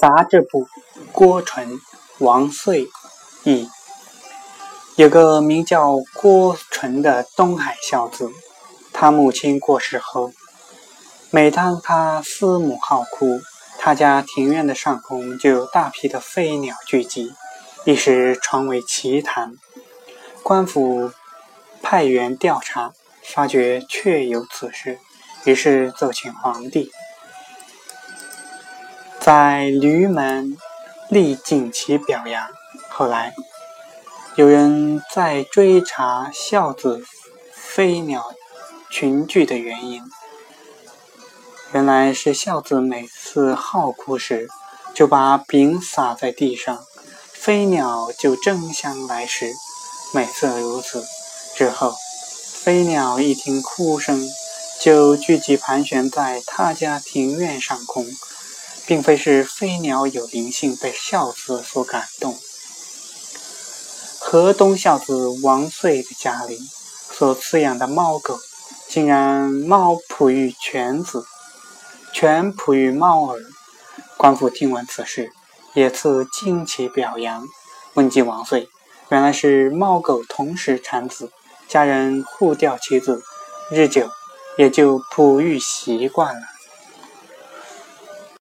杂志部郭纯、王遂译。有个名叫郭纯的东海孝子，他母亲过世后，每当他思母好哭，他家庭院的上空就有大批的飞鸟聚集，一时传为奇谈。官府派员调查，发觉确有此事，于是奏请皇帝，在驴门立锦旗表扬。后来。有人在追查孝子飞鸟群聚的原因，原来是孝子每次号哭时，就把饼撒在地上，飞鸟就争相来食。每次如此之后，飞鸟一听哭声，就聚集盘旋在他家庭院上空，并非是飞鸟有灵性被孝子所感动。河东孝子王遂的家里所饲养的猫狗，竟然猫哺育犬子，犬哺育猫儿。官府听闻此事，也赐金旗表扬。问及王遂，原来是猫狗同时产子，家人互调其子，日久也就哺育习惯了。